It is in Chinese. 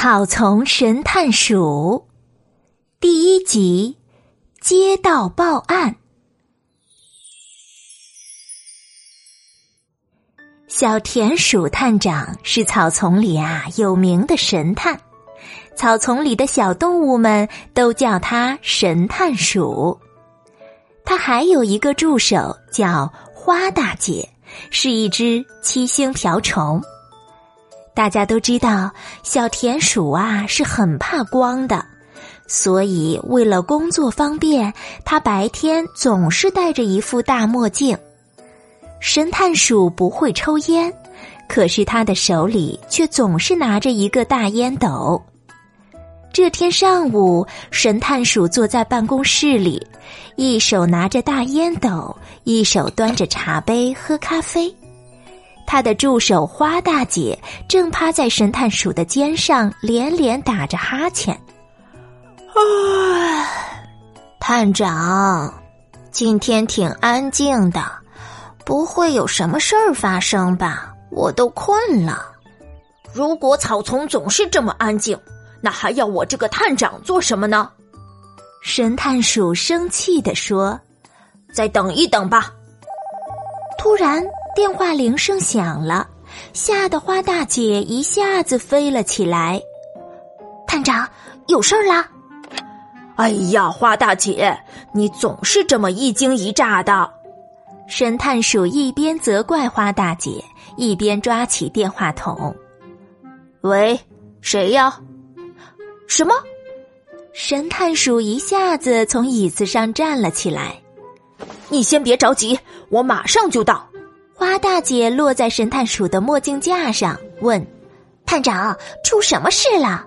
草丛神探鼠第一集：接到报案。小田鼠探长是草丛里啊有名的神探，草丛里的小动物们都叫他神探鼠。他还有一个助手叫花大姐，是一只七星瓢虫。大家都知道，小田鼠啊是很怕光的，所以为了工作方便，它白天总是戴着一副大墨镜。神探鼠不会抽烟，可是他的手里却总是拿着一个大烟斗。这天上午，神探鼠坐在办公室里，一手拿着大烟斗，一手端着茶杯喝咖啡。他的助手花大姐正趴在神探鼠的肩上，连连打着哈欠。唉，探长，今天挺安静的，不会有什么事儿发生吧？我都困了。如果草丛总是这么安静，那还要我这个探长做什么呢？神探鼠生气地说：“再等一等吧。”突然。电话铃声响了，吓得花大姐一下子飞了起来。探长，有事儿啦！哎呀，花大姐，你总是这么一惊一乍的。神探鼠一边责怪花大姐，一边抓起电话筒。喂，谁呀？什么？神探鼠一下子从椅子上站了起来。你先别着急，我马上就到。花大姐落在神探鼠的墨镜架上，问：“探长，出什么事了？”